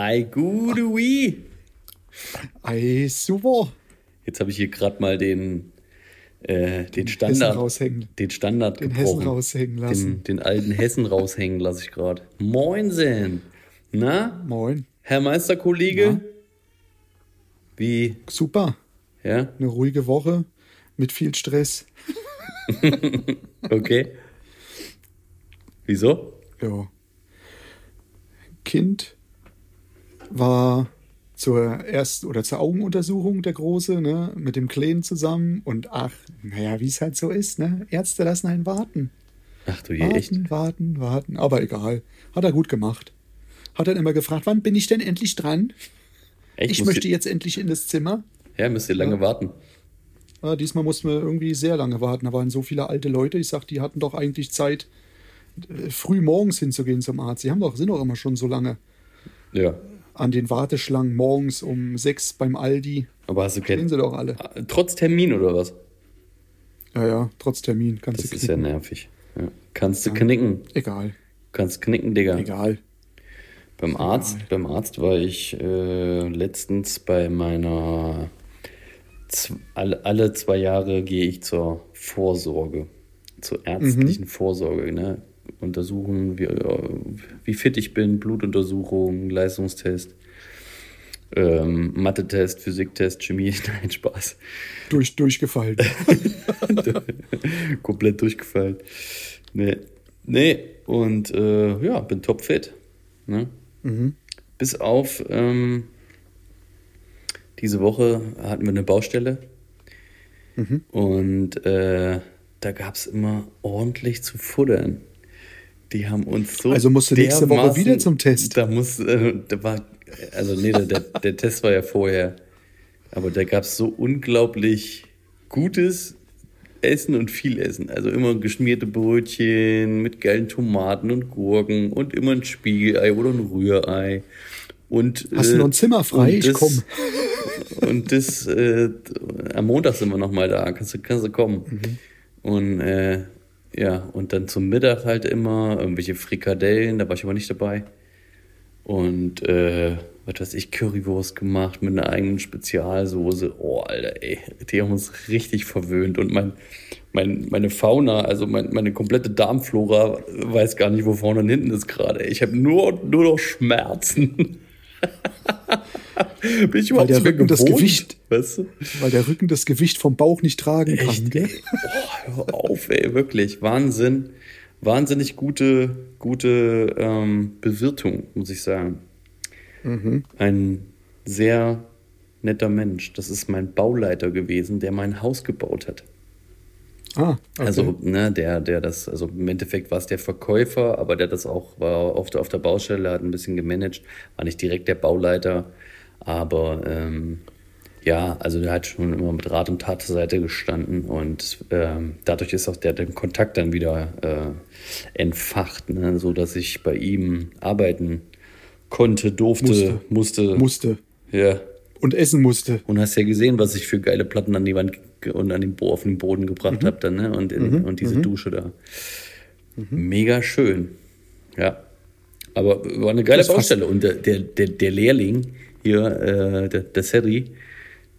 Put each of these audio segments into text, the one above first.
Ei, gude wie. Ei, super. Jetzt habe ich hier gerade mal den, äh, den Hessen Standard, raushängen. den Standard Den gebrochen. Hessen raushängen lassen. Den, den alten Hessen raushängen lasse ich gerade. Moinsen. Na, Moin. Herr Meisterkollege? Na? Wie, Super. ja, Eine ruhige Woche mit viel Stress. okay. Wieso? Ja. Kind war zur ersten oder zur Augenuntersuchung der Große, ne, mit dem Kleinen zusammen und ach, naja, wie es halt so ist, ne? Ärzte lassen einen warten. Ach du je, Warten, echt? warten, warten. Aber egal. Hat er gut gemacht. Hat dann immer gefragt, wann bin ich denn endlich dran? echt Ich Musst möchte jetzt endlich in das Zimmer. Ja, müsst ihr lange Ja. warten. Ja, diesmal mussten wir irgendwie sehr lange warten. Da waren so viele alte Leute. Ich sag, die hatten doch eigentlich Zeit, äh, früh morgens hinzugehen zum Arzt. Die haben doch, sind doch immer schon so lange Ja. An den Warteschlangen morgens um sechs beim Aldi. Aber hast du Kennen kein, sie doch alle. trotz Termin oder was? Ja, ja, trotz Termin. Kannst Das du ist ja knicken. nervig. Ja. Kannst du knicken. Egal, Kannst knicken, Digga. egal. Beim Arzt, beim Arzt war ich äh, letztens bei meiner alle, alle zwei Jahre gehe ich zur Vorsorge, zur ärztlichen Vorsorge, ne? Untersuchen, wie, äh, wie fit ich bin, Blutuntersuchung, Leistungstest, ähm, Mathe-Test, Physiktest, Chemie, nein, Spaß. Durch, durchgefallen. Komplett durchgefallen. Nee. Nee, und äh, ja, bin topfit. Ne? Bis auf ähm, diese Woche hatten wir eine Baustelle. Und äh, da gab es immer ordentlich zu futtern. Die haben uns so. Also musst du nächste Woche wieder zum Test. Da muss, äh, da war, also nee, der, der, der Test war ja vorher. Aber da gab es so unglaublich gutes Essen und viel Essen. Also immer geschmierte Brötchen mit geilen Tomaten und Gurken und immer ein Spiegelei oder ein Rührei. Und, Hast du äh, noch ein Zimmer frei? und Ich das- komm. Und das, äh, am Montag sind wir nochmal da, kannst du, kannst du kommen. Mhm. Und äh, ja, und dann zum Mittag halt immer irgendwelche Frikadellen, da war ich aber nicht dabei. Und äh, was weiß ich, Currywurst gemacht mit einer eigenen Spezialsoße. Oh, Alter, ey, die haben uns richtig verwöhnt. Und mein, mein, meine Fauna, also mein, meine komplette Darmflora, weiß gar nicht, wo vorne und hinten ist gerade. Ich habe nur, nur noch Schmerzen. Bin ich überhaupt der so Rücken das gewohnt? Gewicht- Weißt du? Weil der Rücken das Gewicht vom Bauch nicht tragen kann. Echt, ey? Oh, hör auf, ey, wirklich. Wahnsinn. Wahnsinnig gute, gute ähm, Bewirtung, muss ich sagen. Ein sehr netter Mensch. Das ist mein Bauleiter gewesen, der mein Haus gebaut hat. Ah, okay. Also, ne, der, der das, also im Endeffekt war es der Verkäufer, aber der das auch war der, auf der Baustelle, hat ein bisschen gemanagt, war nicht direkt der Bauleiter, aber ähm, ja, also der hat schon immer mit Rat und Tat zur Seite gestanden und ähm, dadurch ist auch der den Kontakt dann wieder äh, entfacht, ne, so dass ich bei ihm arbeiten konnte, durfte, musste, musste. ja. Und essen musste. Und hast ja gesehen, was ich für geile Platten an die Wand und an den, Bo auf den Boden gebracht habe dann, ne? Und, in, und diese Dusche da. Mega schön. Ja. Aber war eine geile Das Baustelle. Und der, der, der, der Lehrling hier, äh, der, der Seri,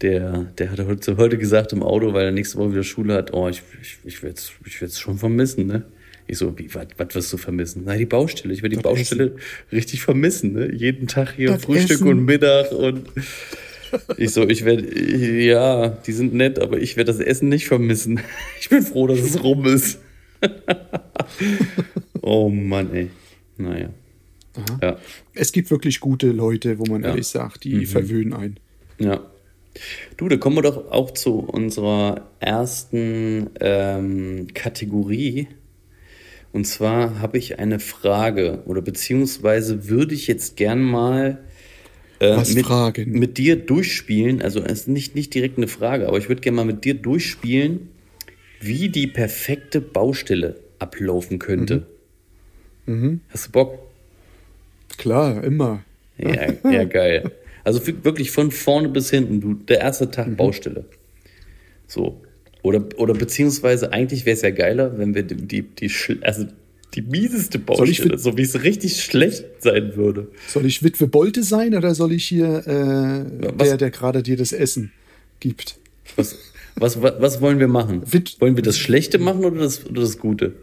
der, der hat heute, heute gesagt im Auto, weil er nächste Woche wieder Schule hat, oh, ich, ich, ich werde es ich werd's schon vermissen, ne? Ich so, wie, was, wirst du vermissen? Na, die Baustelle. Ich werde die Das Baustelle richtig vermissen, ne? Jeden Tag hier Das Frühstück Essen. und Mittag und ich so, ich werde, ja, die sind nett, aber ich werde das Essen nicht vermissen. Ich bin froh, dass es rum ist. oh Mann, ey. Naja. Ja, Es gibt wirklich gute Leute, wo man Ja. ehrlich sagt, die verwöhnen einen. ja. Du, da kommen wir doch auch zu unserer ersten ähm, Kategorie. Und zwar habe ich eine Frage oder beziehungsweise würde ich jetzt gern mal äh, mit, mit dir durchspielen. Also es ist nicht, nicht direkt eine Frage, aber ich würde gerne mal mit dir durchspielen, wie die perfekte Baustelle ablaufen könnte. Hast du Bock? Klar, immer. Ja, ja, geil. Also wirklich von vorne bis hinten, du, der erste Mhm. Tag Baustelle. So. Oder, oder beziehungsweise eigentlich wäre es ja geiler, wenn wir die, die, die, also die mieseste Baustelle, so wie es richtig schlecht sein würde. Soll ich Witwe Bolte sein oder soll ich hier äh, Was- der, der gerade dir das Essen gibt? Was, was, was, was wollen wir machen? Wit- Wollen wir das Schlechte machen oder das, oder das Gute?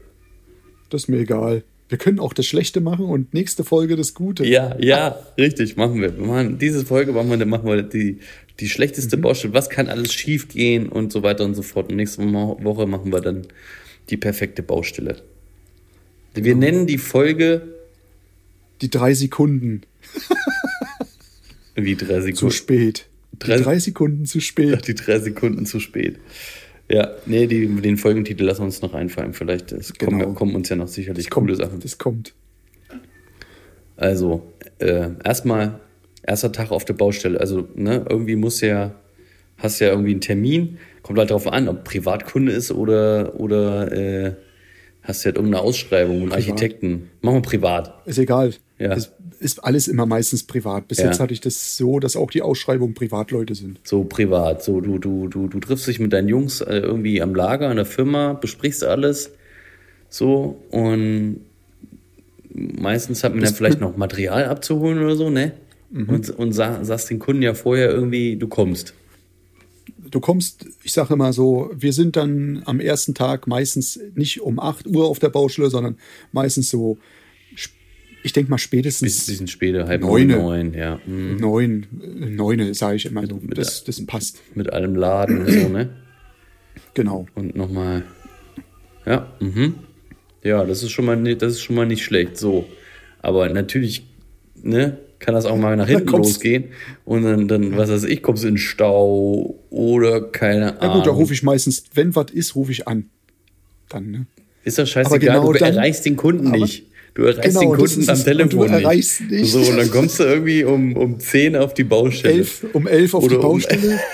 Das ist mir egal. Wir können auch das Schlechte machen und nächste Folge das Gute. Ja, ja, richtig, machen wir. wir machen, diese Folge machen wir, machen wir die, die Mhm. schlechteste Baustelle. Was kann alles schief gehen und so weiter und so fort. Und nächste Woche machen wir dann die perfekte Baustelle. Wir nennen die Folge Die drei Sekunden wie drei zu Sekunden. spät. Drei- Die drei Sekunden zu spät. Die drei Sekunden zu spät. Ja, nee, die, den Folgentitel lassen wir uns noch einfallen. Vielleicht es kommen, Genau. kommen uns ja noch sicherlich Das kommt. coole Sachen. Das kommt. Also, äh, erstmal, erster Tag auf der Baustelle. Also, ne, irgendwie muss ja, hast ja irgendwie einen Termin. Kommt halt darauf an, ob Privatkunde ist oder, oder äh, hast du halt irgendeine Ausschreibung, einen Architekten. Machen wir privat. Ist egal. Ja. Es ist alles immer meistens privat. Bis Ja. jetzt hatte ich das so, dass auch die Ausschreibungen Privatleute sind. So privat. So, du, du, du, du triffst dich mit deinen Jungs äh, irgendwie am Lager, in der Firma, besprichst alles. So, und meistens hat man Das ja vielleicht noch Material abzuholen oder so, ne? Und, und sa sagst den Kunden ja vorher irgendwie, du kommst. Du kommst, ich sage immer so, wir sind dann am ersten Tag meistens nicht um 8 Uhr auf der Baustelle, sondern meistens so, ich denke mal Bis spätestens bisschen später, halb Neune. neun, neun, ja. Mhm. neun, äh, neune, sage ich immer so. Mit Das, das passt. Mit allem Laden und so, ne? Genau. Und nochmal. Ja, mhm. Ja, das ist schon mal nicht, das ist schon mal nicht schlecht. So. Aber natürlich, ne, kann das auch mal nach hinten losgehen. Und dann, dann, was weiß ich, kommst du in Stau oder keine Ja Ahnung. gut, da rufe ich meistens, wenn was ist, rufe ich an. Dann, ne? Ist das scheißegal, Aber genau du dann- erreichst den Kunden nicht. Du erreichst Genau, den Kunden am. Telefon du nicht. nicht. So, und dann kommst du irgendwie um, um 10 auf die Baustelle. Elf, um elf auf Oder die um- Baustelle.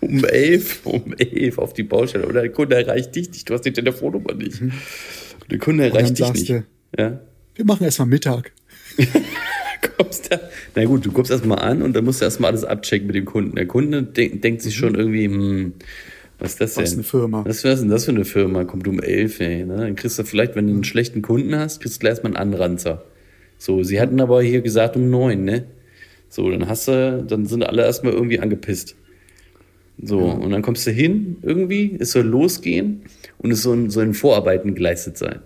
Um 11, um 11 auf die Baustelle. Oder der Kunde erreicht dich nicht. Du hast die Telefonnummer nicht. Der Kunde Mhm. erreicht dich nicht. du- Ja. Wir machen erstmal Mittag. kommst da, na gut, du kommst erstmal an und dann musst du erstmal alles abchecken mit dem Kunden. Der Kunde denk, denkt sich schon irgendwie, hm, was ist das denn? Was eine Firma. Was, was ist denn das für eine Firma? Kommt um 11, ey. Ne? Dann kriegst du vielleicht, wenn du einen schlechten Kunden hast, kriegst du gleich erstmal einen Anranzer. So, sie hatten aber hier gesagt um 9, ne? So, dann hast du, dann sind alle erstmal irgendwie angepisst. So, und dann kommst du hin, irgendwie, es soll losgehen und es sollen, sollen Vorarbeiten geleistet sein.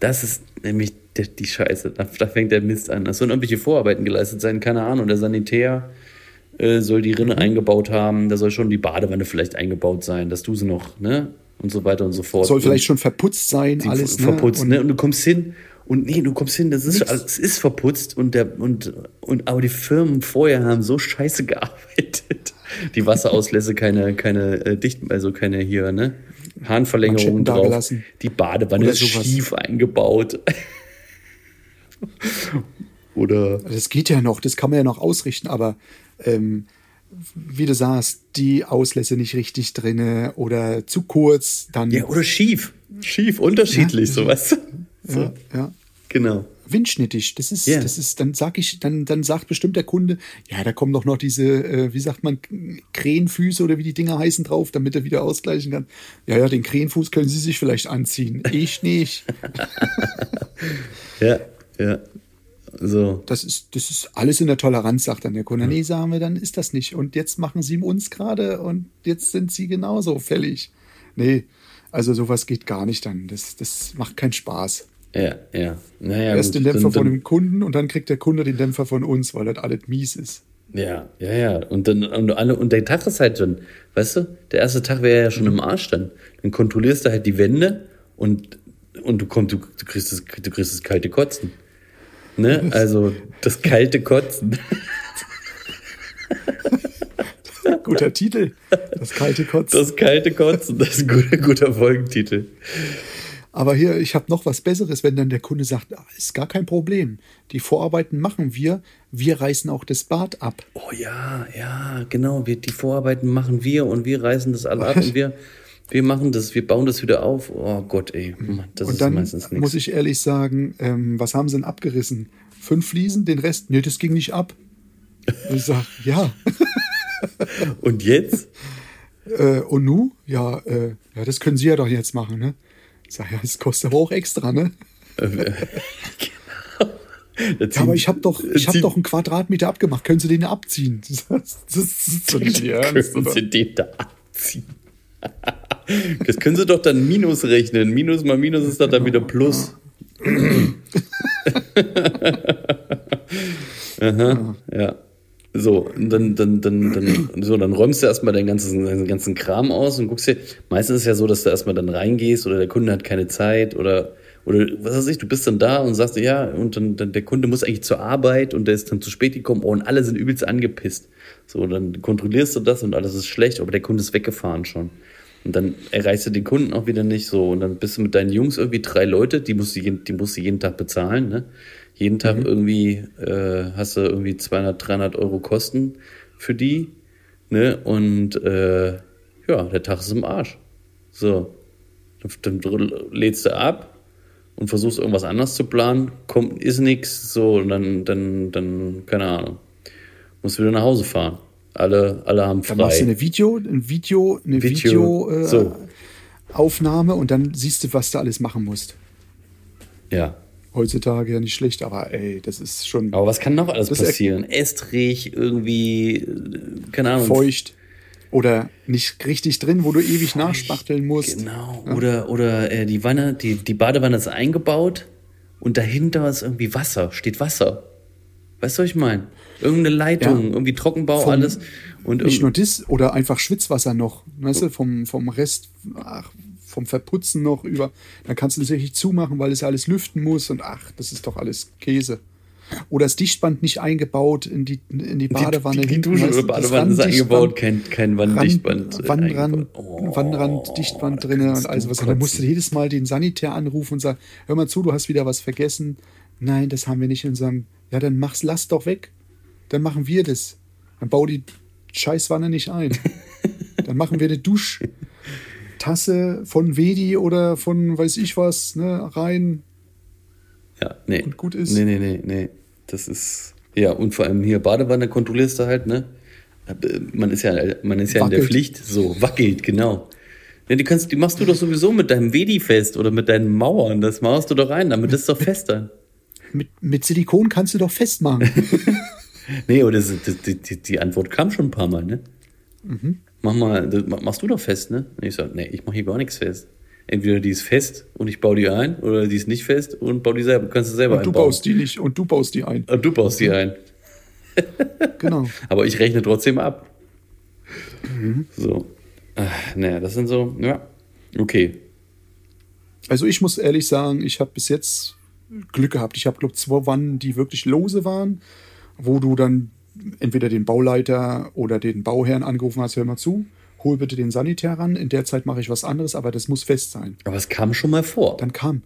Das ist nämlich der, die Scheiße. Da, da fängt der Mist an. Es sollen irgendwelche Vorarbeiten geleistet sein, keine Ahnung. Der Sanitär äh, soll die Mhm. Rinne eingebaut haben, da soll schon die Badewanne vielleicht eingebaut sein, dass du sie noch, ne? Und so weiter und so fort. Soll Und vielleicht schon verputzt sein, alles. ver- verputzt, Und ne? Und du kommst hin und nee, du kommst hin, das ist es ist verputzt und der und und aber die Firmen vorher haben so scheiße gearbeitet. Die Wasserauslässe keine keine äh, dicht also keine hier, ne? Hahnverlängerungen Manschetten drauf. Die Badewanne ist schief eingebaut. Oder Das geht ja noch, das kann man ja noch ausrichten, aber ähm, wie du sagst, die Auslässe nicht richtig drinne oder zu kurz, dann ja, oder schief. Schief, unterschiedlich, Ja. so weißt du? So, ja, ja. genau. windschnittig. Das ist, Ja. das ist, dann sag ich, dann, dann sagt bestimmt der Kunde, ja, da kommen doch noch diese, äh, wie sagt man, Krähenfüße oder wie die Dinger heißen drauf, damit er wieder ausgleichen kann. Ja, ja, den Krähenfuß können Sie sich vielleicht anziehen. Ich nicht. Ja, ja. So. Das ist, das ist alles in der Toleranz, sagt dann der Kunde. Nee, sagen wir, dann ist das nicht. Und jetzt machen Sie uns gerade und jetzt sind Sie genauso fällig. Nee, also sowas geht gar nicht dann. Das, das macht keinen Spaß. Ja, ja. Naja, Erst gut, den Dämpfer dann- von dem Kunden und dann kriegt der Kunde den Dämpfer von uns, weil das alles mies ist. Ja, ja, ja. Und dann und alle und der Tag ist halt schon, weißt du, der erste Tag wäre ja schon im Arsch dann. Dann kontrollierst du halt die Wände und und du kommst, du, du kriegst das, du kriegst das kalte Kotzen. Ne? Also das kalte Kotzen. Guter Titel. Das kalte Kotzen. Das kalte Kotzen, das ist ein guter, guter Folgentitel. Aber hier, ich habe noch was Besseres, wenn dann der Kunde sagt, ah, ist gar kein Problem. Die Vorarbeiten machen wir. Wir reißen auch das Bad ab. Oh ja, ja, genau. Wir, die Vorarbeiten machen wir und wir reißen das alle ab und wir, wir machen das, wir bauen das wieder auf. Oh Gott, ey, Mann, das und ist dann meistens muss nichts. ich ehrlich sagen, ähm, was haben sie denn abgerissen? fünf Fliesen, den Rest, nee, das ging nicht ab. Und ich sag, ja. Und jetzt? Äh, und nu? Ja, äh, ja, das können Sie ja doch jetzt machen, ne? Ich sag, ja, das kostet aber auch extra, ne? Ja, aber ich habe doch, ich hab doch einen Quadratmeter abgemacht. Können Sie den abziehen? Das, das ist doch nicht Ernst, können? Sie den da abziehen? Das können Sie doch dann Minus rechnen. Minus mal Minus ist doch dann wieder Plus. Aha, ja. So, dann, dann, dann, dann, so, dann räumst du erstmal deinen ganzen, deinen ganzen Kram aus und guckst dir. Meistens ist es ja so, dass du erstmal dann reingehst oder der Kunde hat keine Zeit oder, oder was weiß ich, du bist dann da und sagst, ja, und dann, dann der Kunde muss eigentlich zur Arbeit und der ist dann zu spät gekommen oh, und alle sind übelst angepisst. So, dann kontrollierst du das und alles ist schlecht, aber der Kunde ist weggefahren schon. Und dann erreichst du den Kunden auch wieder nicht so. Und dann bist du mit deinen Jungs irgendwie drei Leute, die musst du jeden, die musst du jeden Tag bezahlen. Ne? Jeden Tag irgendwie äh, hast du irgendwie 200, 300 Euro Kosten für die. Ne? Und äh, ja, der Tag ist im Arsch. So. Dann dann lädst du ab und versuchst irgendwas anders zu planen. Kommt, ist nix. So, und dann, dann, dann, keine Ahnung. Musst wieder nach Hause fahren. Alle, alle haben Dann machst du frei. eine Video, ein Video, eine Video, Video, äh, so. Aufnahme und dann siehst du, was du alles machen musst. Ja. Heutzutage ja nicht schlecht, aber ey, das ist schon Aber was kann noch alles er- passieren? Estrich, irgendwie, äh, keine Ahnung. feucht oder nicht richtig drin, wo du ewig nachspachteln musst. Genau. Oder, oder äh, die Wanne, die, die Badewanne ist eingebaut und dahinter ist irgendwie Wasser, steht Wasser. Weißt du, was ich meine? Irgendeine Leitung, Ja. irgendwie Trockenbau, Vom- alles. Und Nicht nur das, oder einfach Schwitzwasser noch, weißt du, vom, vom Rest, ach, vom Verputzen noch über. Dann kannst du das richtig zumachen, weil es alles lüften muss und ach, das ist doch alles Käse. Oder das Dichtband nicht eingebaut in die, in die Badewanne. Die, die hinten, Dusche oder Badewanne ist eingebaut, kein, kein Wannendichtband. äh, eingebaut. Oh, da drin und alles was. Dann musst du jedes Mal den Sanitär anrufen und sagen, hör mal zu, du hast wieder was vergessen. Nein, das haben wir nicht in unserem. Ja, dann mach's, lass doch weg. Dann machen wir das. Dann bau die Scheißwanne nicht ein. dann machen wir eine Duschtasse von Wedi oder von weiß ich was, ne, rein. Ja, nee. Und gut ist. Nee, nee, nee, nee. Das ist. Ja, und vor allem hier Badewanne kontrollierst du halt, ne? Äh, Man ist ja, man ist ja in der. Pflicht. So, wackelt, genau. Ja, die, kannst, die machst du doch sowieso mit deinem Wedi fest oder mit deinen Mauern. Das mauerst du doch rein, damit ist doch fest dann. Mit, mit Silikon kannst du doch festmachen. Nee, oder die, die, die Antwort kam schon ein paar Mal, ne? Mhm. Mach mal, machst du doch fest, ne? Und ich sag, nee, ich mach hier gar nichts fest. Entweder die ist fest und ich baue die ein, oder die ist nicht fest und bau die selber, kannst du selber Und du einbauen. baust die nicht und du baust die ein. Und du baust die ein. Genau. Aber ich rechne trotzdem ab. Mhm. So. Ach, naja, das sind so, ja. Okay. Also ich muss ehrlich sagen, ich habe bis jetzt Glück gehabt. Ich habe, glaube zwei Wannen, die wirklich lose waren, wo du dann entweder den Bauleiter oder den Bauherrn angerufen hast, hör mal zu, hol bitte den Sanitär ran, in der Zeit mache ich was anderes, aber das muss fest sein. Aber es kam schon mal vor. Dann kam.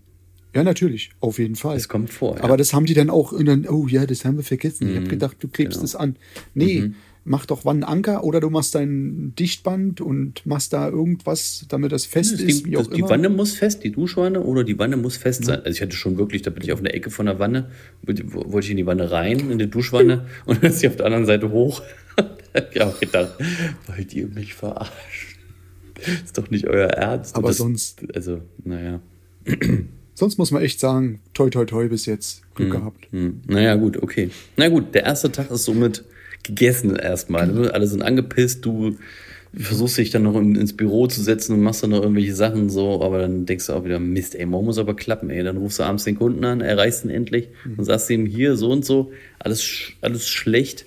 Ja, natürlich, auf jeden Fall. Es kommt vor, ja. Aber das haben die dann auch, dann, oh ja, das haben wir vergessen. Ich habe gedacht, du klebst genau. das an. Nee, mach doch Wannenanker oder du machst dein Dichtband und machst da irgendwas, damit das fest ist, die, das, die. Wanne muss fest, die Duschwanne oder die Wanne muss fest sein. Also ich hatte schon wirklich, da bin ich auf einer Ecke von der Wanne, wo- wollte ich in die Wanne rein, in die Duschwanne und dann ist sie auf der anderen Seite hoch. Da hab ich auch gedacht, wollt ihr mich verarschen? Ist doch nicht euer Ernst. Aber das, sonst- Also, naja. Sonst muss man echt sagen, toi toi toi bis jetzt Glück gehabt. Hm. Naja, gut, okay. Na gut, der erste Tag ist somit gegessen erstmal. Ne? Alle sind angepisst, du versuchst dich dann noch in, ins Büro zu setzen und machst dann noch irgendwelche Sachen so, aber dann denkst du auch wieder, Mist, ey, morgen muss aber klappen, ey. Dann rufst du abends den Kunden an, erreichst ihn endlich und sagst ihm hier so und so, alles, alles schlecht.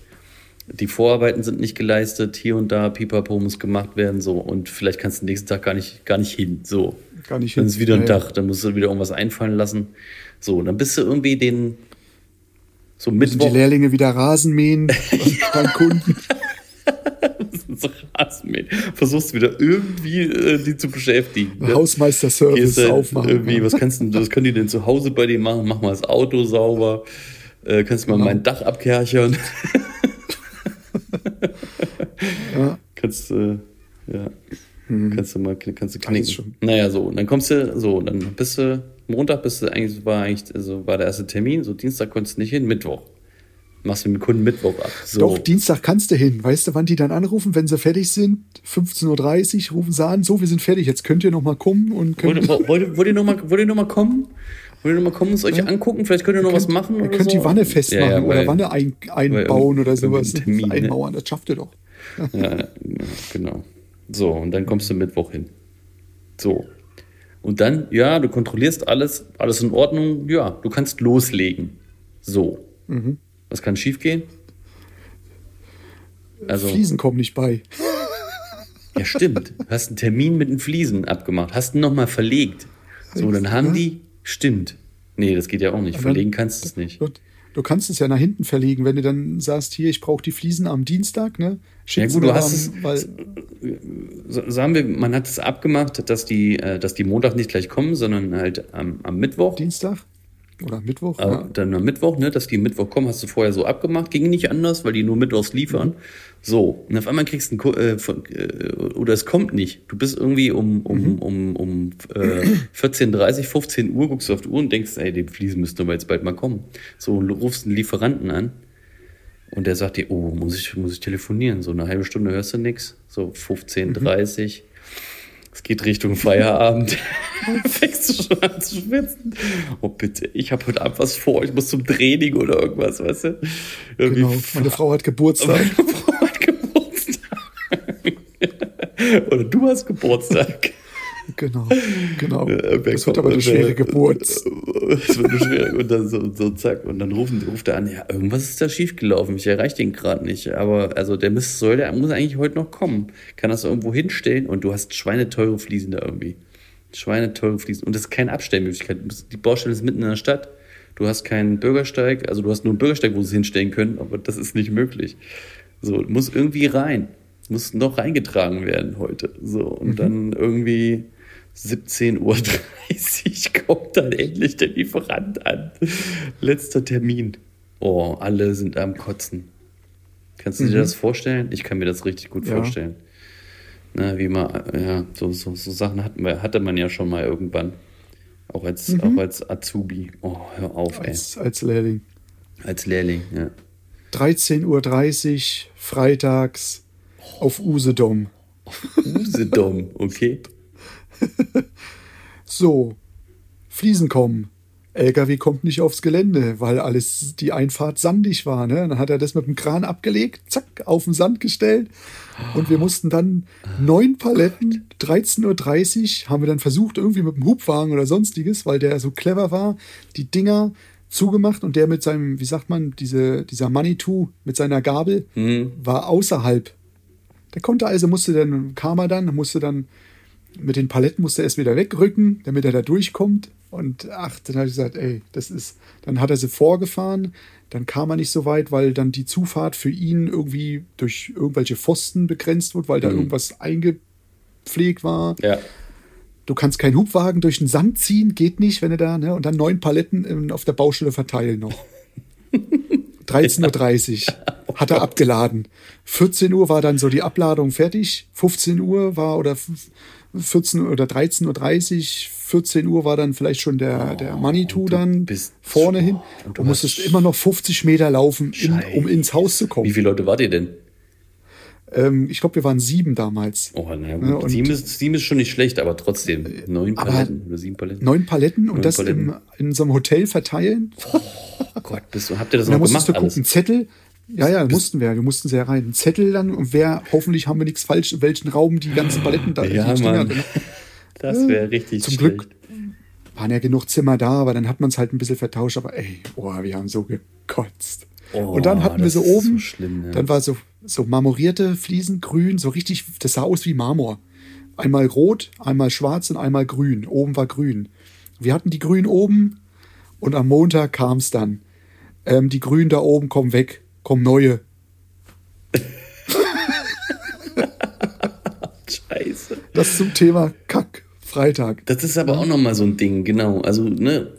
Die Vorarbeiten sind nicht geleistet, hier und da, Pipapo muss gemacht werden, so. Und vielleicht kannst du den nächsten Tag gar nicht, gar nicht hin, so. Gar nicht Dann hin. ist wieder ein ja. Tag, dann musst du wieder irgendwas einfallen lassen. So, dann bist du irgendwie den, so Müssen die Mittwoch, Lehrlinge wieder Rasen mähen beim Kunden. so Rasenmähen. versuchst wieder irgendwie äh, die zu beschäftigen. ne? Hausmeister-Service du aufmachen. Irgendwie, was kannst du, was können die denn zu Hause bei dir machen? Mach mal das Auto sauber. Äh, kannst du mal Genau. mein Dach abkerchern? Ja. kannst äh, ja, kannst du mal, kannst du knicken. Naja, so, und dann kommst du, so, dann bist du Montag bist du eigentlich, war eigentlich, also war der erste Termin, so Dienstag konntest du nicht hin, Mittwoch. Machst du mit dem Kunden Mittwoch ab. So. Doch, Dienstag kannst du hin. Weißt du, wann die dann anrufen, wenn sie fertig sind? 15.30 Uhr rufen sie an, so, wir sind fertig, jetzt könnt ihr noch mal kommen und könnt, Wollt, wollt, wollt ihr noch mal, wollt ihr noch mal kommen? Wollt ihr noch mal kommen, uns euch angucken? Vielleicht könnt ihr noch was machen ihr oder könnt so? die Wanne festmachen Ja, ja, oder weil- Wanne ein, einbauen weil- oder sowas. Termin, ne? Einmauern, das schafft ihr doch. Ja, ja, genau. So, und dann kommst du Mittwoch hin. So. Und dann, ja, du kontrollierst alles, alles in Ordnung, ja, du kannst loslegen. So. Mhm. Was kann schiefgehen? Also, Fliesen kommen nicht bei. ja, stimmt. Du hast einen Termin mit den Fliesen abgemacht, hast ihn nochmal verlegt. So, dann haben die, stimmt. Nee, das geht ja auch nicht. Verlegen kannst du es nicht. Du, kannst es ja nach hinten verlegen, wenn du dann sagst, hier, ich brauche die Fliesen am Dienstag, ne? Schick Ja, gut, du hast am- weil, So- Sagen wir, man hat es abgemacht, dass die, äh, dass die Montag nicht gleich kommen, sondern halt am, am Mittwoch. Dienstag oder Mittwoch. Aber ja. Dann am Mittwoch, ne, dass die Mittwoch kommen, hast du vorher so abgemacht. Ging nicht anders, weil die nur Mittwochs liefern. So, und auf einmal kriegst du einen, Ko- äh, von, äh, oder es kommt nicht. Du bist irgendwie um, um, um, um äh, 14.30, 15 Uhr, guckst du auf die Uhr und denkst, ey, die Fliesen müssten aber jetzt bald mal kommen. So, und du rufst einen Lieferanten an und der sagt dir, oh, muss ich, muss ich telefonieren? So eine halbe Stunde hörst du nix. So 15.30 es geht Richtung Feierabend. Fängst du schon an zu schwitzen. Oh bitte, ich habe heute Abend was vor. Ich muss zum Training oder irgendwas, weißt du? Irgendwie Genau, meine Frau hat Geburtstag. meine Frau hat Geburtstag. oder du hast Geburtstag. Genau, genau. Äh, Das wird aber eine wer- schwere Geburt. Das wird eine schwere und dann so, so zack und dann rufen, ruft er an, ja, irgendwas ist da schiefgelaufen. Ich erreiche den gerade nicht. Aber also der Mist soll, der muss eigentlich heute noch kommen. Kann das irgendwo hinstellen und du hast schweineteure Fliesen da irgendwie. Schweineteure Fliesen. Und das ist keine Abstellmöglichkeit. Die Baustelle ist mitten in der Stadt. Du hast keinen Bürgersteig, also du hast nur einen Bürgersteig, wo sie es hinstellen können, aber das ist nicht möglich. So, muss irgendwie rein. Muss noch reingetragen werden heute. So, und dann irgendwie 17.30 Uhr kommt dann endlich der Lieferant an. Letzter Termin. Oh, alle sind am Kotzen. Kannst du dir das vorstellen? Ich kann mir das richtig gut Ja. vorstellen. Na, wie man, ja, so, so, so Sachen hatten wir, hatte man ja schon mal irgendwann. Auch als, auch als Azubi. Oh, hör auf, ey. Als, Lehrling. Als Lehrling, ja. 13.30 Uhr freitags auf Usedom. Usedom, okay. So, Fliesen kommen. LKW kommt nicht aufs Gelände, weil alles die Einfahrt sandig war. Ne? Dann hat er das mit dem Kran abgelegt, zack, auf den Sand gestellt. Und wir mussten dann neun Paletten, 13.30 Uhr, haben wir dann versucht, irgendwie mit dem Hubwagen oder sonstiges, weil der so clever war, die Dinger zugemacht und der mit seinem, wie sagt man, diese, dieser Manitou mit seiner Gabel war außerhalb. Der konnte also, musste dann, kam er dann, musste dann mit den Paletten musste er erst wieder wegrücken, damit er da durchkommt. Und ach, dann habe ich gesagt, ey, das ist. Dann hat er sie vorgefahren, dann kam er nicht so weit, weil dann die Zufahrt für ihn irgendwie durch irgendwelche Pfosten begrenzt wird, weil da irgendwas eingepflegt war. Ja. Du kannst keinen Hubwagen durch den Sand ziehen, geht nicht, wenn er da, ne? Und dann neun Paletten in, auf der Baustelle verteilen noch. 13.30 Uhr hat er abgeladen. 14 Uhr war dann so die Abladung fertig. 15 Uhr war oder 14 oder 13.30 Uhr, 14 Uhr war dann vielleicht schon der, der Manitou und du dann vorne hin. und Und du du musstest immer noch 50 Meter laufen, in, um ins Haus zu Wie kommen. viele Leute wart ihr denn? Ähm, ich glaube, wir waren sieben damals. Oh, Ja, gut. und- sieben, ist, sieben ist schon nicht schlecht, aber trotzdem. Neun Paletten oder sieben Paletten. Neun Paletten und Neun das Paletten. Im, in so einem Hotel verteilen. Oh Gott, bist du, habt ihr das Und noch musstest gemacht du alles? gucken, Zettel. Ja, ja, mussten wir. Wir mussten sehr rein. Ein Zettel dann und wer, hoffentlich haben wir nichts falsch, in welchen Raum die ganzen Paletten da Ja, Mann. Das wäre richtig Zum schlecht. Glück waren ja genug Zimmer da, aber dann hat man es halt ein bisschen vertauscht. Aber ey, oh, wir haben so gekotzt. Oh, und dann hatten wir so ist so oben, schlimm, ja. dann war so, so marmorierte Fliesen, grün, so richtig, das sah aus wie Marmor. Einmal rot, einmal schwarz und einmal grün. Oben war grün. Wir hatten die grün oben und am Montag kam es dann. Ähm, die grünen da oben kommen weg, kommen neue. Scheiße. Das zum Thema Kack. Freitag. Das ist aber auch nochmal so ein Ding, genau. Also, ne,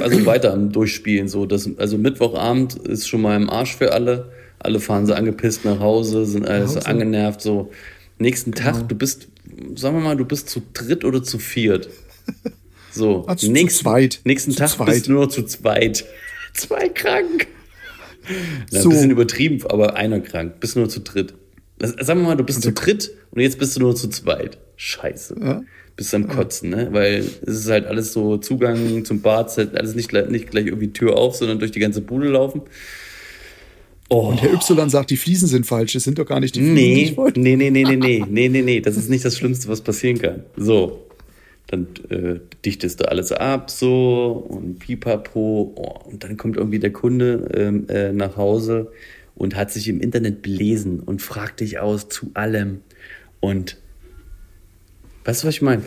also weiter am Durchspielen. So, das, also Mittwochabend ist schon mal im Arsch für alle. Alle fahren sie angepisst nach Hause, sind alles Hause. angenervt. So, nächsten Tag, du bist, sagen wir mal, du bist zu dritt oder zu viert. So, Ah, zu- zu nächsten, zweit. nächsten Zu Tag zweit. bist du nur noch zu zweit. Zwei krank. Na, so. Ein bisschen übertrieben, aber einer krank. Bist nur zu dritt. Sagen wir mal, du bist und zu dritt und jetzt bist du nur zu zweit. Scheiße. Ja? Bist am Kotzen, ne? Weil es ist halt alles so Zugang zum Bad, ist halt alles nicht, nicht gleich irgendwie Tür auf, sondern durch die ganze Bude laufen. Oh. Und Herr Y sagt, die Fliesen sind falsch. Das sind doch gar nicht die Fliesen, nee, die ich wollte. Nee, nee, nee, nee, nee, nee, nee, nee. Das ist nicht das Schlimmste, was passieren kann. So dann äh, dichtest du alles ab, so und pipapo, oh, und dann kommt irgendwie der Kunde ähm, äh, nach Hause und hat sich im Internet belesen und fragt dich aus zu allem. Und weißt du, was ich meine?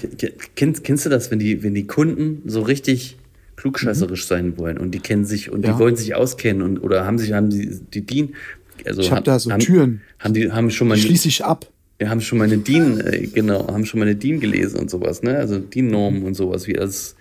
Kennst, kennst du das, wenn die, wenn die Kunden so richtig klugscheißerisch sein wollen und die kennen sich und Ja. die wollen sich auskennen und oder haben sich haben die die DIN also Ich hab haben- da so haben, Türen. haben die haben schon mal Schließe ich ab. Wir haben schon mal eine DIN äh, genau haben schon mal eine DIN gelesen und sowas ne also DIN Normen und sowas wie das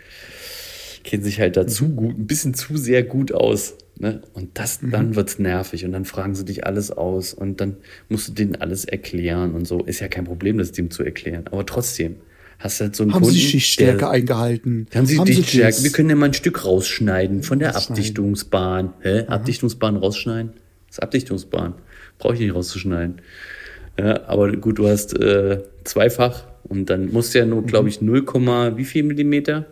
kennen sich halt dazu gut ein bisschen zu sehr gut aus ne und das dann wird's nervig und dann fragen sie dich alles aus und dann musst du denen alles erklären und so ist ja kein Problem das dem zu erklären aber trotzdem hast du halt so einen Haben Kunden Sie Schichtstärke der- eingehalten? haben Sie Dichtstärke? Wir können ja mal ein Stück rausschneiden von der. Abdichtungsbahn. Hä? Abdichtungsbahn rausschneiden? Das ist Abdichtungsbahn. Brauche ich nicht rauszuschneiden. Ja, aber gut, du hast äh, zweifach und dann musst du ja nur, Mhm. glaube ich, 0, wie viel Millimeter?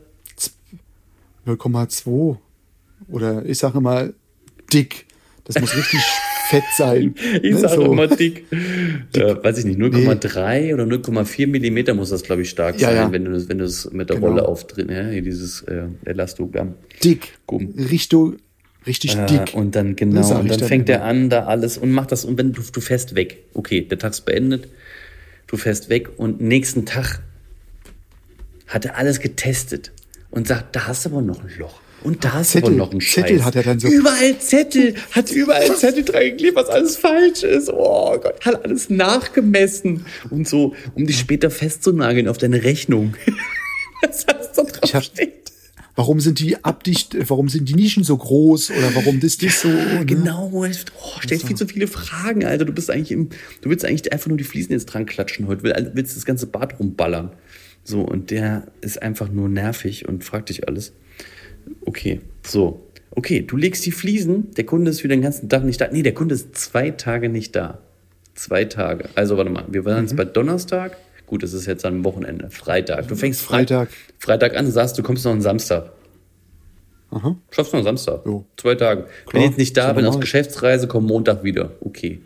0,2. Oder ich sage immer dick. Das muss richtig fett sein. Ich Ne, sage so. immer dick. Äh, weiß ich nicht, 0,3 oder 0,4 Millimeter muss das, glaube ich, stark Ja, sein, ja. wenn du das, wenn du es mit der Genau. Rolle auftritt. Ja, hier dieses äh, Elastogramm. Dick. Gumm. Richtung, richtig Äh, dick. Und dann Das genau, und dann fängt er an, da alles und macht das und wenn du, du fährst weg. Okay, der Tag ist beendet. Du fährst weg und nächsten Tag hat er alles getestet und sagt, da hast du aber noch ein Loch. Und da hast du aber noch einen Scheiß. Zettel hat er dann so- Überall Zettel, hat überall Zettel dran geklebt, was alles falsch ist. Oh Gott, hat alles nachgemessen und so, um dich später festzunageln auf deine Rechnung. was alles da drauf Ich hab- steht. Warum sind die abdicht, warum sind die Nischen so groß oder warum das nicht so? ne? Genau, oh, stellst viel zu viele Fragen, Alter. Du bist eigentlich im, du willst eigentlich einfach nur die Fliesen jetzt dran klatschen heute, will- willst das ganze Bad rumballern. So, und der ist einfach nur nervig und fragt dich alles. Okay, so. Okay, du legst die Fliesen, der Kunde ist wieder den ganzen Tag nicht da. Nee, der Kunde ist zwei Tage nicht da. Zwei Tage. Also, warte mal, wir waren Mhm. jetzt bei Donnerstag. Gut, das ist jetzt am Wochenende. Freitag. Du fängst Fre- Freitag. Freitag an sagst, du kommst noch am Samstag. Aha. Schaffst du noch Samstag. Jo. Zwei Tage. Wenn Klar, ich jetzt nicht da bin, aus normal. Geschäftsreise, komm Montag wieder. Okay.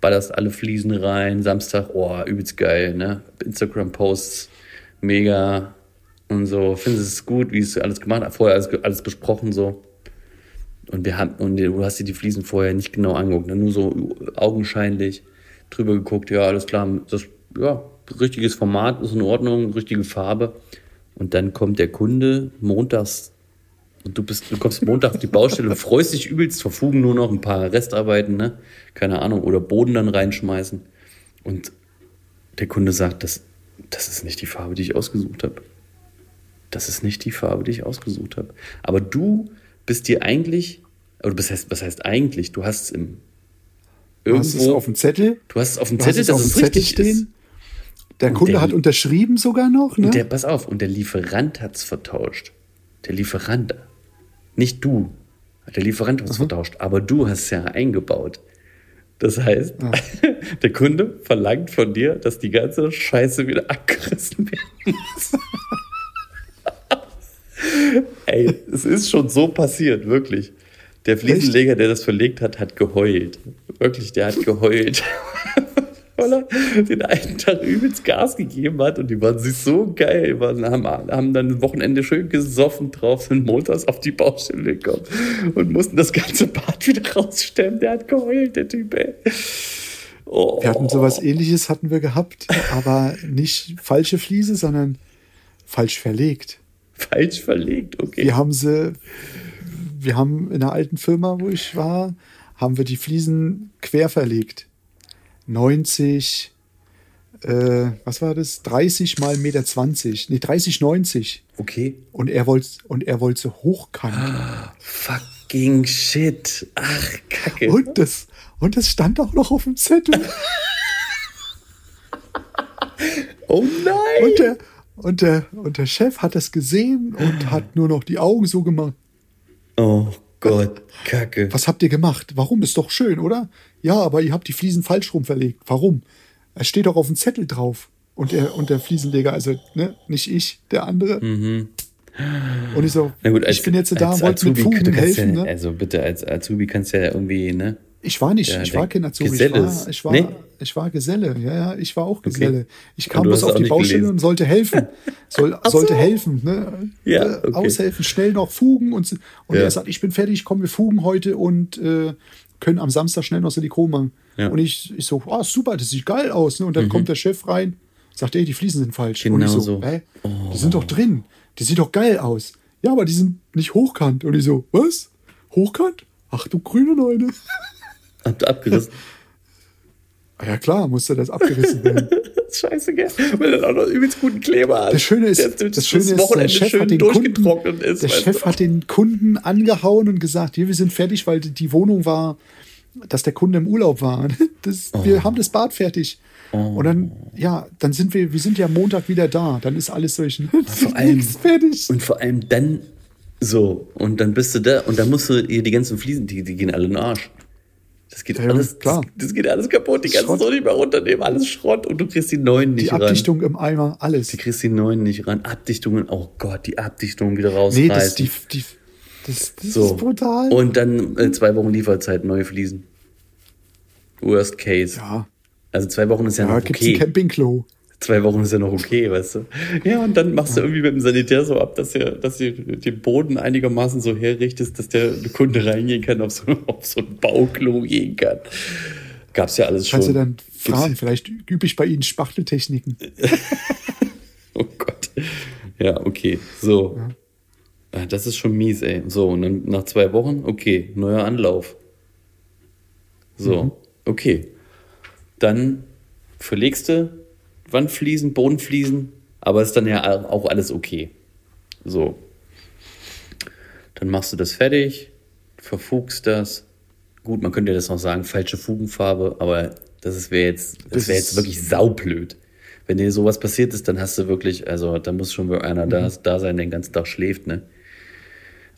Ballerst alle Fliesen rein, Samstag, oh, übelst geil, ne? Instagram-Posts, mega und so. Findest es gut, wie es alles gemacht hat, vorher alles, alles besprochen so. Und wir haben, und du hast dir die Fliesen vorher nicht genau angeguckt, ne? nur so augenscheinlich drüber geguckt, ja, alles klar, das, ja, richtiges Format ist in Ordnung, richtige Farbe. Und dann kommt der Kunde montags und du bist, du kommst Montag auf die Baustelle und freust dich übelst, verfugen nur noch ein paar Restarbeiten, ne? Keine Ahnung, oder Boden dann reinschmeißen. Und der Kunde sagt, das, das ist nicht die Farbe, die ich ausgesucht habe. Das ist nicht die Farbe, die ich ausgesucht habe. Aber du bist dir eigentlich, oder was heißt, was heißt eigentlich? Du hast es im Du hast es irgendwo, auf dem Zettel. du hast es auf dem Zettel, dass es richtig stehen. ist. Der Und Kunde der- hat unterschrieben sogar noch, ne? Der, pass auf, und der Lieferant hat's vertauscht. Der Lieferant. Nicht du. Der Lieferant hat's vertauscht, aber du hast es ja eingebaut. Das heißt, der Kunde verlangt von dir, dass die ganze Scheiße wieder abgerissen werden muss. Ey, es ist schon so passiert, wirklich. Der Fliesenleger, der das verlegt hat, hat geheult. Wirklich, der hat geheult. Weil er den einen Tag übelst Gas gegeben hat und die waren sich so geil, waren, haben, haben dann ein Wochenende schön gesoffen drauf, sind montags auf die Baustelle gekommen und mussten das ganze Bad wieder rausstemmen. Der hat geheult, der Typ, ey. Oh. Wir hatten sowas ähnliches hatten wir gehabt, aber nicht falsche Fliese, sondern falsch verlegt. Falsch verlegt, okay. Wir haben sie, wir haben in der alten Firma, wo ich war, haben wir die Fliesen quer verlegt. 90, äh, was war das? 30 mal 1,20 Meter. 20. Nee, 30, 90. Okay. Und er wollte und er wollte hochkant. Fucking shit. Ach, Kacke. Und das, und das stand auch noch auf dem Zettel. Oh nein. Und der, Und der, und der Chef hat das gesehen und hat nur noch die Augen so gemacht. Oh Gott, Kacke. Was habt ihr gemacht? Warum? Ist doch schön, oder? Ja, aber ihr habt die Fliesen falsch rum verlegt. Warum? Es steht doch auf dem Zettel drauf. Und der, und der Fliesenleger, also ne, nicht ich, der andere. Und ich so, Mhm. Gut, als, ich bin jetzt da, als wollte mit Fugen helfen. ja, Ne? Also bitte, als Azubi kannst du ja irgendwie, ne? Ich war nicht, Ja, ich war kein Azubi, ich Geselle war, ist- ich war, Nee? ich war Geselle, ja, ja, ich war auch Geselle. Ich Und kam bloß auf die Baustelle gelesen. und sollte helfen. Soll, so. sollte helfen, ne? Ja, Äh, okay. Aushelfen, schnell noch Fugen und, und Ja. er sagt, ich bin fertig, komm, wir fugen heute und äh, können am Samstag schnell noch Silikon machen. Ja. Mhm. Und ich, ich so, ah, super, das sieht geil aus, ne? Und dann kommt der Chef rein, sagt, ey, die Fliesen sind falsch. und ich Genau so, so. hä? Die sind doch drin. Die sieht doch geil aus. Ja, aber die sind nicht hochkant. Und ich so, was? Hochkant? Ach du grüne Neune. Habt ihr abgerissen? Ah Ja klar, musste das abgerissen werden. Scheiße, gell? Weil er auch noch übelst guten Kleber hat. Das Schöne ist, Der das das Schöne ist, der Wochenende Chef schön hat den Kunden, durchgetrocknet ist. der Chef du? hat den Kunden angehauen und gesagt, hier, wir sind fertig, weil die Wohnung war, dass der Kunde im Urlaub war. Das, Oh. Wir haben das Bad fertig. Und dann, ja, dann sind wir, wir sind ja Montag wieder da. Dann ist alles durch. vor allem- fertig. Und vor allem dann so. Und dann bist du da und dann musst du hier die ganzen Fliesen, die, die gehen alle in den Arsch. Das geht Ja, alles, klar. Das, das geht alles kaputt. Die kannst du so nicht mehr runternehmen. Alles Schrott. Und du kriegst die neuen nicht Die ran. Abdichtung im Eimer, alles. Du kriegst die neuen nicht ran. Abdichtungen, oh Gott, die Abdichtungen wieder rausreißen. Nee, das, die, die, das, das so. ist brutal. Und dann äh, zwei Wochen Lieferzeit, neue Fliesen. Worst case. ja, Also zwei Wochen ist ja, da noch gibt's ein okay. Campingklo. Zwei Wochen ist ja noch okay, weißt du. Ja, und dann machst du irgendwie mit dem Sanitär so ab, dass du dass du den Boden einigermaßen so herrichtest, dass der Kunde reingehen kann, auf so, auf so ein Bauklo gehen kann. Gab's ja alles schon. Kannst du dann Gibt's- fragen, vielleicht übe ich bei Ihnen Spachteltechniken. Oh Gott. Ja, okay. So. Ah, Das ist schon mies, ey. So, und dann nach zwei Wochen, okay, neuer Anlauf. So, okay. Dann verlegst du Wandfliesen, Bodenfliesen, aber ist dann ja auch alles okay. So. Dann machst du das fertig, verfugst das. Gut, man könnte ja das noch sagen, falsche Fugenfarbe, aber das wäre jetzt, das wäre jetzt wirklich saublöd. Wenn dir sowas passiert ist, dann hast du wirklich, also da muss schon einer da, da sein, der den ganzen Tag schläft, ne?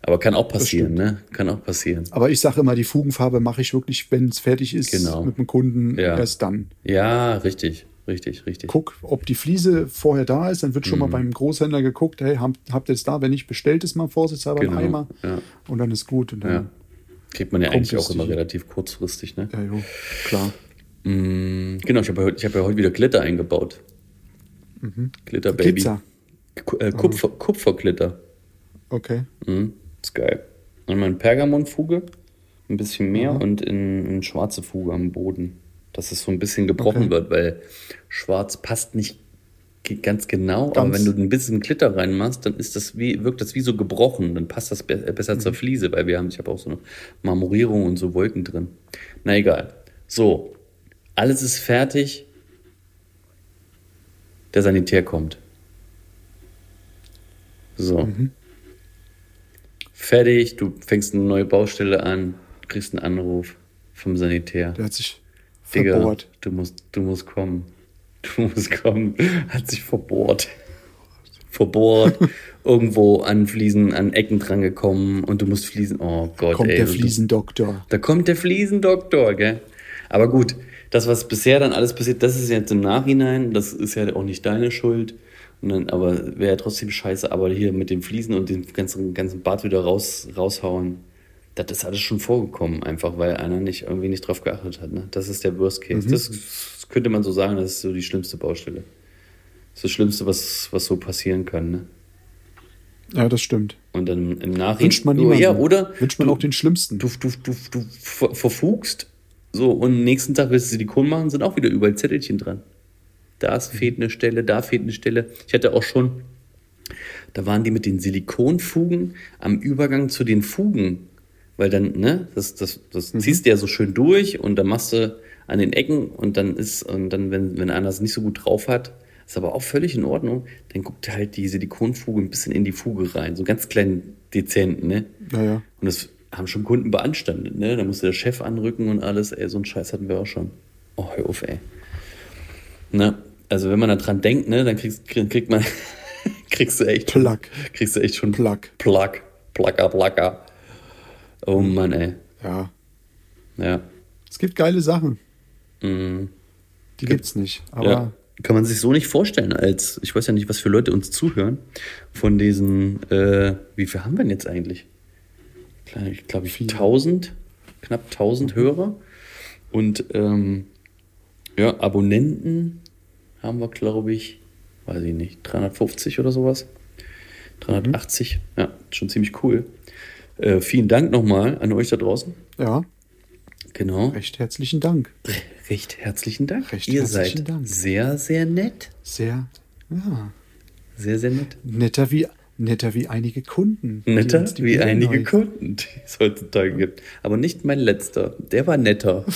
Aber kann auch passieren, ne? Kann auch passieren. Aber ich sage immer, die Fugenfarbe mache ich wirklich, wenn es fertig ist Genau. mit dem Kunden, Ja. erst dann. Ja, richtig, richtig, richtig. Guck, ob die Fliese vorher da ist, dann wird Mhm. schon mal beim Großhändler geguckt, hey, habt, habt ihr es da? Wenn nicht, bestellt es mal vorsichtshalber Genau, einen Eimer. ja. Und dann ist gut. Und dann, Ja. Kriegt man ja eigentlich auch immer relativ kurzfristig, ne? ja, jo, klar. Mm, Genau, ich habe ja, hab ja heute wieder Glitter eingebaut. Glitter Baby. Glitzer. Äh, Kupfer, Kupferglitter. Okay. Mhm, ist geil. Und meine Pergamonfuge, ein bisschen mehr und in, in schwarze Fuge am Boden. Dass es so ein bisschen gebrochen Okay. wird, weil schwarz passt nicht ganz genau, aber Ganz. wenn du ein bisschen Glitter reinmachst, dann ist das wie, wirkt das wie so gebrochen. Dann passt das be besser zur Fliese, weil wir haben, ich habe auch so eine Marmorierung und so Wolken drin. Na egal. So, alles ist fertig. Der Sanitär kommt. So. Fertig, du fängst eine neue Baustelle an, kriegst einen Anruf vom Sanitär. Der hat sich Digga, verbohrt. du musst, du musst kommen. Du musst kommen. Hat sich verbohrt. Verbohrt. Irgendwo an Fliesen, an Ecken dran gekommen und du musst Fliesen. Oh Gott, Kommt ey. der Fliesendoktor. Da kommt der Fliesendoktor, gell? Aber gut, das, was bisher dann alles passiert, das ist jetzt im Nachhinein, das ist ja auch nicht deine Schuld. Und dann, aber wäre ja trotzdem scheiße, aber hier mit den Fliesen und den ganzen, ganzen Bart wieder raus, raushauen, das ist alles schon vorgekommen, einfach weil einer nicht irgendwie nicht drauf geachtet hat. Ne? Das ist der Worst Case. Das, das könnte man so sagen, das ist so die schlimmste Baustelle. Das ist das Schlimmste, was, was so passieren kann. Ne? Ja, das stimmt. Und dann im Nachhinein. Wünscht man Oh, niemanden. Ja, oder? Wünscht man du, auch den Schlimmsten. du, du, du, du ver- verfugst so und nächsten Tag willst du Silikon machen, sind auch wieder überall Zettelchen dran. Da ist- fehlt eine Stelle, da fehlt eine Stelle. Ich hatte auch schon, da waren die mit den Silikonfugen am Übergang zu den Fugen, weil dann, ne, das, das, das ziehst du ja so schön durch und dann machst du an den Ecken und dann ist, und dann, wenn, wenn einer es nicht so gut drauf hat, ist aber auch völlig in Ordnung, dann guckt halt die Silikonfuge ein bisschen in die Fuge rein, so ganz klein dezent, ne? Ja, ja. Und das haben schon Kunden beanstandet, ne? Da musste der Chef anrücken und alles, ey, so einen Scheiß hatten wir auch schon. Oh, hör auf, ey. Ne? Also wenn man da dran denkt, ne, dann kriegst, krieg- kriegt man, kriegst du echt schon, Plug. kriegst du echt schon Plug. Plug, Plugger, Plugger. Oh Mann, ey. Ja. Ja. Es gibt geile Sachen. Mhm. Die gibt's nicht. Aber ja. Kann man sich so nicht vorstellen, als, ich weiß ja nicht, was für Leute uns zuhören, von diesen, äh, wie viel haben wir denn jetzt eigentlich? Ich glaube, ich Viele. 1000, knapp 1000 Hörer. Und ähm, ja, Abonnenten haben wir, glaube ich, weiß ich nicht, 350 oder sowas. 380, ja, schon ziemlich cool. Äh, vielen Dank nochmal an euch da draußen. ja, Genau. recht herzlichen Dank. Recht herzlichen Dank. Recht Ihr herzlichen seid Dank. sehr, sehr nett. Sehr, ja, Sehr, sehr nett. netter wie, netter wie einige Kunden. die Netter uns die wie Bilder einige neu- Kunden, die es heutzutage gibt. Aber nicht mein letzter. Der war netter.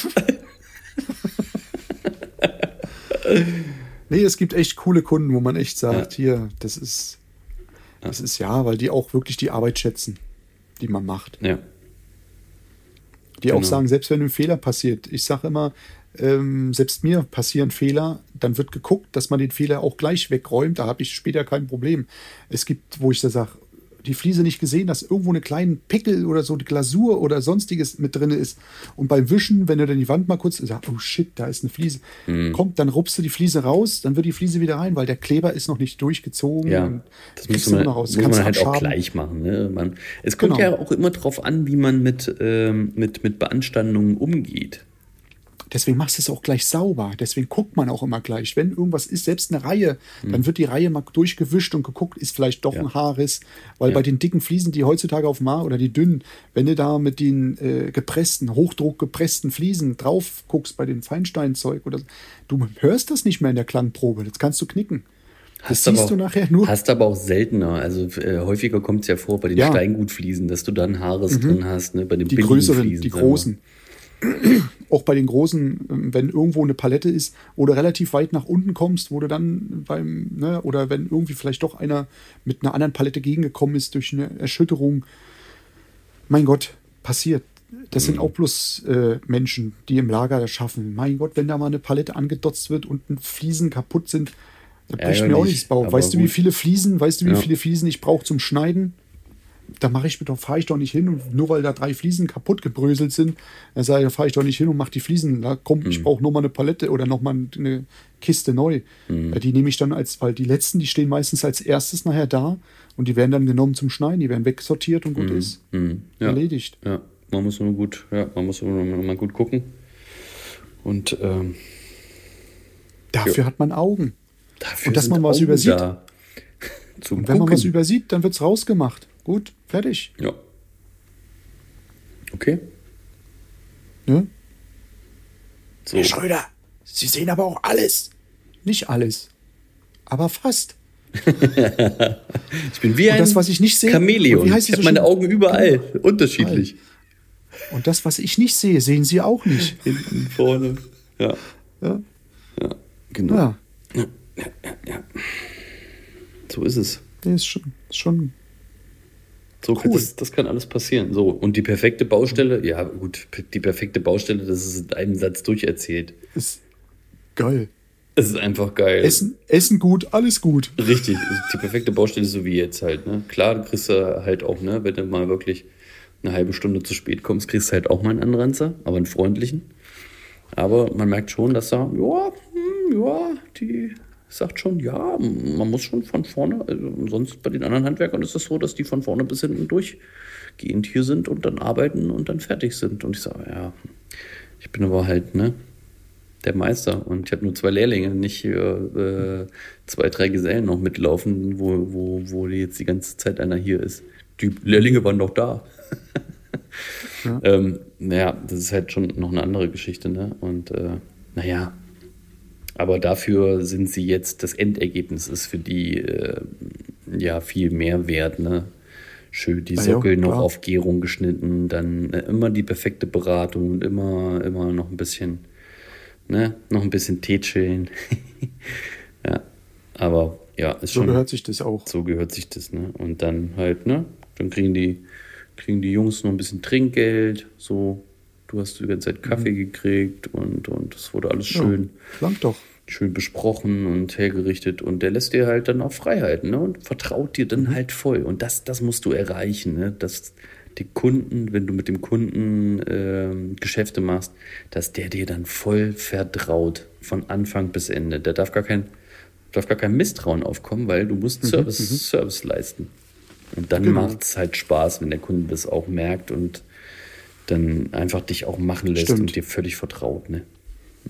Nee, es gibt echt coole Kunden, wo man echt sagt, hier, das ist, das ist ja, weil die auch wirklich die Arbeit schätzen, die man macht. ja. Die auch Genau. sagen, selbst wenn ein Fehler passiert, ich sage immer, ähm, selbst mir passieren Fehler, dann wird geguckt, dass man den Fehler auch gleich wegräumt, da habe ich später kein Problem. Es gibt, wo ich da sage, die Fliese nicht gesehen, dass irgendwo eine kleine Pickel oder so, die Glasur oder sonstiges mit drin ist. Und beim Wischen, wenn du dann die Wand mal kurz sagst, oh shit, da ist eine Fliese, Mhm. kommt, dann rupst du die Fliese raus, dann wird die Fliese wieder rein, weil der Kleber ist noch nicht durchgezogen. Ja, das muss man, noch raus. muss Kannst man halt auch gleich machen. Ne? Man, es kommt Genau. ja auch immer drauf an, wie man mit, ähm, mit, mit Beanstandungen umgeht. Deswegen machst du es auch gleich sauber. Deswegen guckt man auch immer gleich. Wenn irgendwas ist, selbst eine Reihe, dann wird die Reihe mal durchgewischt und geguckt, ist vielleicht doch Mhm. Ja. ein Haarriss. Weil Ja. bei den dicken Fliesen, die heutzutage auf dem Markt oder die dünnen, wenn du da mit den äh, gepressten, Hochdruck gepressten Fliesen drauf guckst bei den Feinsteinzeug oder so, du hörst das nicht mehr in der Klangprobe. Das kannst du knicken. Das siehst auch, du nachher nur. Hast aber auch seltener. Also äh, häufiger kommt es ja vor bei den Ja. Mhm. Steingutfliesen, dass du dann Haares drin hast, ne? bei den die größeren, Fliesen, die großen. Auch bei den großen, ähm, wenn irgendwo eine Palette ist, wo du relativ weit nach unten kommst, wo du dann beim, ne, oder wenn irgendwie vielleicht doch einer mit einer anderen Palette gegengekommen ist durch eine Erschütterung. Mein Gott, passiert. Das Mhm. sind auch bloß äh, Menschen, die im Lager das schaffen. Mein Gott, wenn da mal eine Palette angedotzt wird und Fliesen kaputt sind, da bricht mir auch nichts Bauch. Weißt du, wie gut. viele Fliesen, weißt du, wie Ja. viele Fliesen ich brauche zum Schneiden? Da mache ich doch, fahre ich doch nicht hin und nur weil da drei Fliesen kaputt gebröselt sind, dann sage ich, da fahre ich doch nicht hin und mache die Fliesen. Da komm, Mhm. ich brauche nur mal eine Palette oder noch mal eine Kiste neu. Mhm. Ja, Die nehme ich dann als, weil die letzten, die stehen meistens als erstes nachher da und die werden dann genommen zum Schneiden, die werden wegsortiert und gut ist. Mhm. Ja. Erledigt. Ja, man muss nur gut, ja, man muss nur mal gut gucken. Und ähm, Dafür hat man Augen. dafür Und dass man was Augen übersieht. Da. Und wenn man Gucken. was übersieht, dann wird es rausgemacht. Gut, fertig. Ja. Okay. Ne? So. Herr Schröder, Sie sehen aber auch alles. Nicht alles, aber fast. Ich bin wie Und ein das, was ich nicht sehe- Chamäleon. und wie heißt ich habe so meine? Augen überall, unterschiedlich. Und das, was ich nicht sehe, sehen Sie auch nicht. Hinten, vorne. Ja. Ja, Ja, genau. ja. So ist es. Nee, ist schon, ist schon. So Cool. das, das kann alles passieren. So, und die perfekte Baustelle, ja gut, die perfekte Baustelle, das ist in einem Satz durcherzählt. Ist geil. Es ist einfach geil. Essen, Essen gut, alles gut. Richtig, die perfekte Baustelle ist so wie jetzt halt, ne? Klar, du kriegst du halt auch, ne, wenn du mal wirklich eine halbe Stunde zu spät kommst, kriegst du halt auch mal einen Anranzer, aber einen freundlichen. Aber man merkt schon, dass er, ja, hm, ja, die sagt schon, ja, man muss schon von vorne, also sonst bei den anderen Handwerkern ist es so, dass die von vorne bis hinten durchgehend hier sind und dann arbeiten und dann fertig sind. Und ich sage, ja, ich bin aber halt, ne, der Meister und ich habe nur zwei Lehrlinge, nicht äh, zwei, drei Gesellen noch mitlaufen, wo, wo, wo jetzt die ganze Zeit einer hier ist. Die Lehrlinge waren doch da. Ja. ähm, naja, das ist halt schon noch eine andere Geschichte, ne? Und äh, naja, aber dafür sind sie jetzt, das Endergebnis ist für die äh, ja viel mehr wert, ne? Schön die ja, Sockel noch klar. auf Gärung geschnitten, dann äh, immer die perfekte Beratung und immer, immer noch ein bisschen, ne, noch ein bisschen Tee chillen. ja, aber ja, ist So schon, gehört sich das auch. so gehört sich das, ne? Und dann halt, ne, dann kriegen die, kriegen die Jungs noch ein bisschen Trinkgeld, so. Du hast die ganze Zeit Kaffee gekriegt und, und es wurde alles Mhm. Ja, schön, Lang doch. schön besprochen und hergerichtet und der lässt dir halt dann auch Freiheiten ne? und vertraut dir dann halt voll. Und das, das musst du erreichen, ne? dass die Kunden, wenn du mit dem Kunden äh, Geschäfte machst, dass der dir dann voll vertraut von Anfang bis Ende. Der darf gar kein, darf gar kein Misstrauen aufkommen, weil du musst Service, Service leisten. Und dann Genau. macht es halt Spaß, wenn der Kunde das auch merkt und dann einfach dich auch machen lässt Stimmt. und dir völlig vertraut. Ne?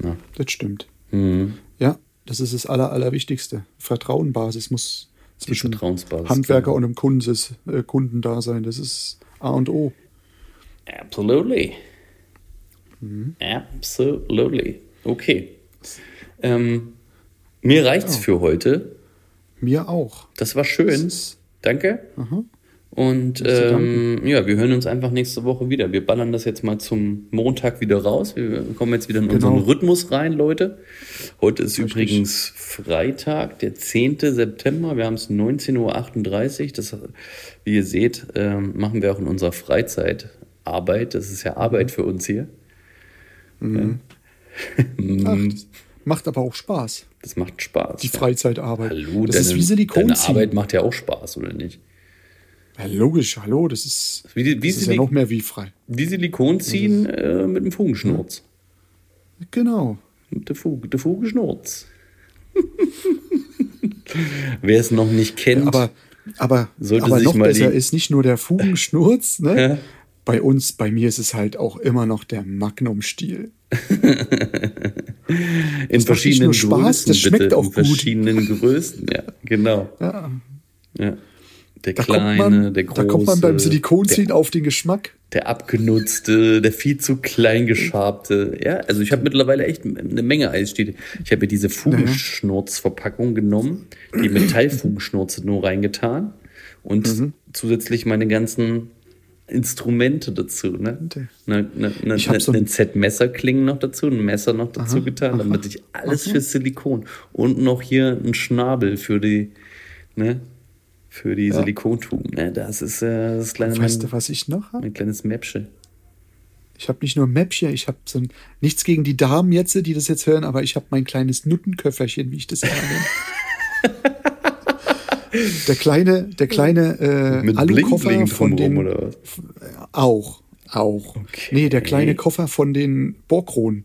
Na. Das stimmt. Mhm. Ja, das ist das Aller, Allerwichtigste. Vertrauenbasis muss zwischen Handwerker genau. und dem Kunden, äh, Kunden da sein. Das ist A und O. Absolutely. Mhm. Absolutely. Okay. Ähm, mir reicht's für heute. Mir auch. Das war schön. Das Danke. Und ähm, ja, wir hören uns einfach nächste Woche wieder. Wir ballern das jetzt mal zum Montag wieder raus. Wir kommen jetzt wieder in unseren Genau. Rhythmus rein, Leute. Heute ist Richtig. übrigens Freitag, der 10. September. Wir haben es 19.38 Uhr. Das, wie ihr seht, ähm, machen wir auch in unserer Freizeit Arbeit. Das ist ja Arbeit für uns hier. Ach, das macht aber auch Spaß. Das macht Spaß. Die Freizeitarbeit. Hallo, das deine, ist wie Silikon deine. Arbeit macht ja auch Spaß, oder nicht? Ja, logisch, hallo, das ist, Wie, die- wie, das ist ja noch mehr wie frei. wie Silikon ziehen äh, mit dem Fugenschnurz. Genau. Mit der, Fuge, der Fugenschnurz. Wer es noch nicht kennt, Aber, aber, Sollte aber noch besser ist nicht nur der Fugenschnurz, ne? Ja. Bei uns, bei mir ist es halt auch immer noch der Magnum-Stiel. in verschiedenen nur Spaß, Größen, das schmeckt bitte, auch in gut. verschiedenen Größen, ja, genau. Ja, Ja. Der da, kleine, man, der große, da kommt man beim Silikonziehen auf den Geschmack. der abgenutzte, der viel zu klein geschabte. Ja, also ich habe mittlerweile echt eine Menge Eisstiele. Ich habe mir diese Fugenschnurzverpackung genommen, die Metallfugenschnurze nur reingetan und Mhm. zusätzlich meine ganzen Instrumente dazu, ne? Ne, ne, ne, Ich ne, so ein- Z-Messerklingen noch dazu, ein Messer noch dazu getan, damit ich alles für Silikon und noch hier einen Schnabel für die, ne, für die Silikontuben. Ne? Das ist äh, das kleine Weißt mein, du, was ich noch habe? mein kleines Mäppchen. Ich habe nicht nur Mäppchen, ich habe so ein, nichts gegen die Damen jetzt, die das jetzt hören, aber ich habe mein kleines Nuttenköfferchen, wie ich das immer nenne. der kleine, der kleine äh, Mit Alukoffer von den oder was? auch, auch. Okay. Nee, der kleine Koffer von den Borkron,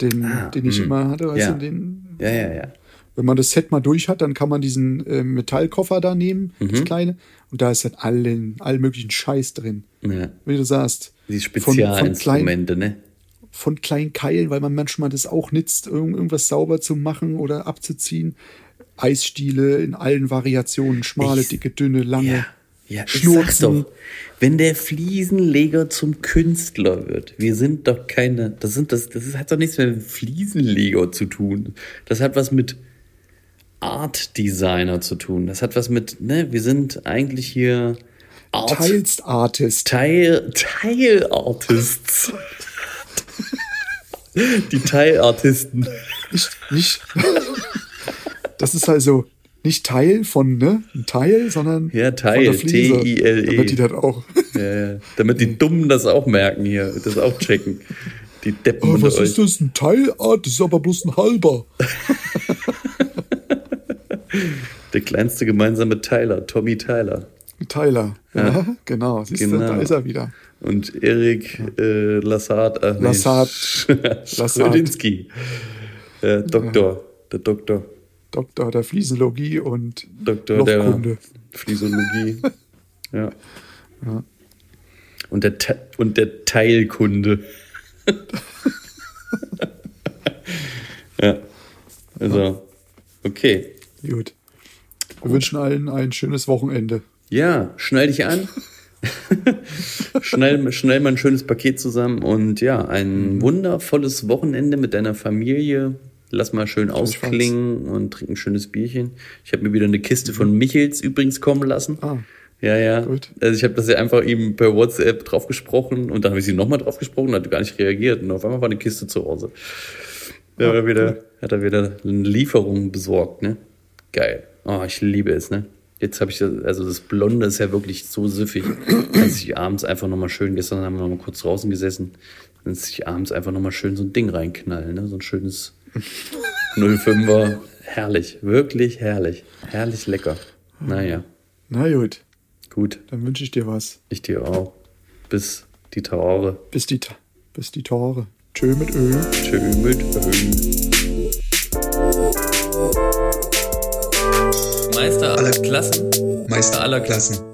den, Ah, den ich mhm. immer hatte, weißt Ja. du, den, Ja, ja, ja. Wenn man das Set mal durch hat, dann kann man diesen äh, Metallkoffer da nehmen, Mhm. das kleine, und da ist halt allen, allen möglichen Scheiß drin. ja. Wie du sagst. Die Spezialinstrumente, ne? von kleinen Keilen, weil man manchmal das auch nützt, irgend- irgendwas sauber zu machen oder abzuziehen. Eisstiele in allen Variationen, schmale, Ich- dicke, dünne, lange. Ja, ja Schnurzen. doch. Wenn der Fliesenleger zum Künstler wird, wir sind doch keine, das sind das, das hat doch nichts mehr mit Fliesenleger zu tun. Das hat was mit Art Designer zu tun. Das hat was mit, ne, wir sind eigentlich hier Art, Teils Artist. Teil, Teilartists. Die Teilartisten. Nicht, nicht. das ist also nicht Teil von, ne? Ein Teil, sondern Ja, Teil. T-I-L-E. Damit die das auch. Ja, ja. Damit die Dummen das auch merken hier, das auch checken. Die Deppen Oh, was euch. ist das? Ein Teilart? Das ist aber bloß ein halber. Der kleinste gemeinsame Teiler, Tommy Tyler. Ein Teiler. Ja, genau. Siehst du, Genau. da ist er wieder. Und Erik äh, Lassard. Nee, Lassard. Schrödinski. Äh, Doktor. Der Doktor. Doktor der Fliesenlogie und Doktor der Lochkunde. Physiologie. ja. Und der, Te und der Teilkunde. ja. Also, okay. Gut. Wir wünschen allen ein schönes Wochenende. Ja, schnall dich an. schnell, schnell mal ein schönes Paket zusammen und ja, ein wundervolles Wochenende mit deiner Familie. Lass mal schön ausklingen und trink ein schönes Bierchen. Ich habe mir wieder eine Kiste von Michels übrigens kommen lassen. Ah. Ja, ja. Gut. Also ich habe das ja einfach ihm per WhatsApp drauf gesprochen und dann habe ich sie nochmal drauf gesprochen, hat gar nicht reagiert und auf einmal war eine Kiste zu Hause. Da hat er wieder, hat er wieder eine Lieferung besorgt, ne? Geil. Oh, ich liebe es, ne? Jetzt habe ich das, also das Blonde ist ja wirklich so süffig, dass ich abends einfach nochmal schön, gestern haben wir nochmal kurz draußen gesessen, dann sich abends einfach nochmal schön so ein Ding reinknallen, ne? So ein schönes 05er. Herrlich, wirklich herrlich. Herrlich lecker. Naja. Na gut. Gut. Dann wünsche ich dir was. Ich dir auch. Bis die Tore. Bis die, bis die Tore. Tschö mit Öl. Tschö mit Öl. Meister aller Klassen. Meister aller Klassen.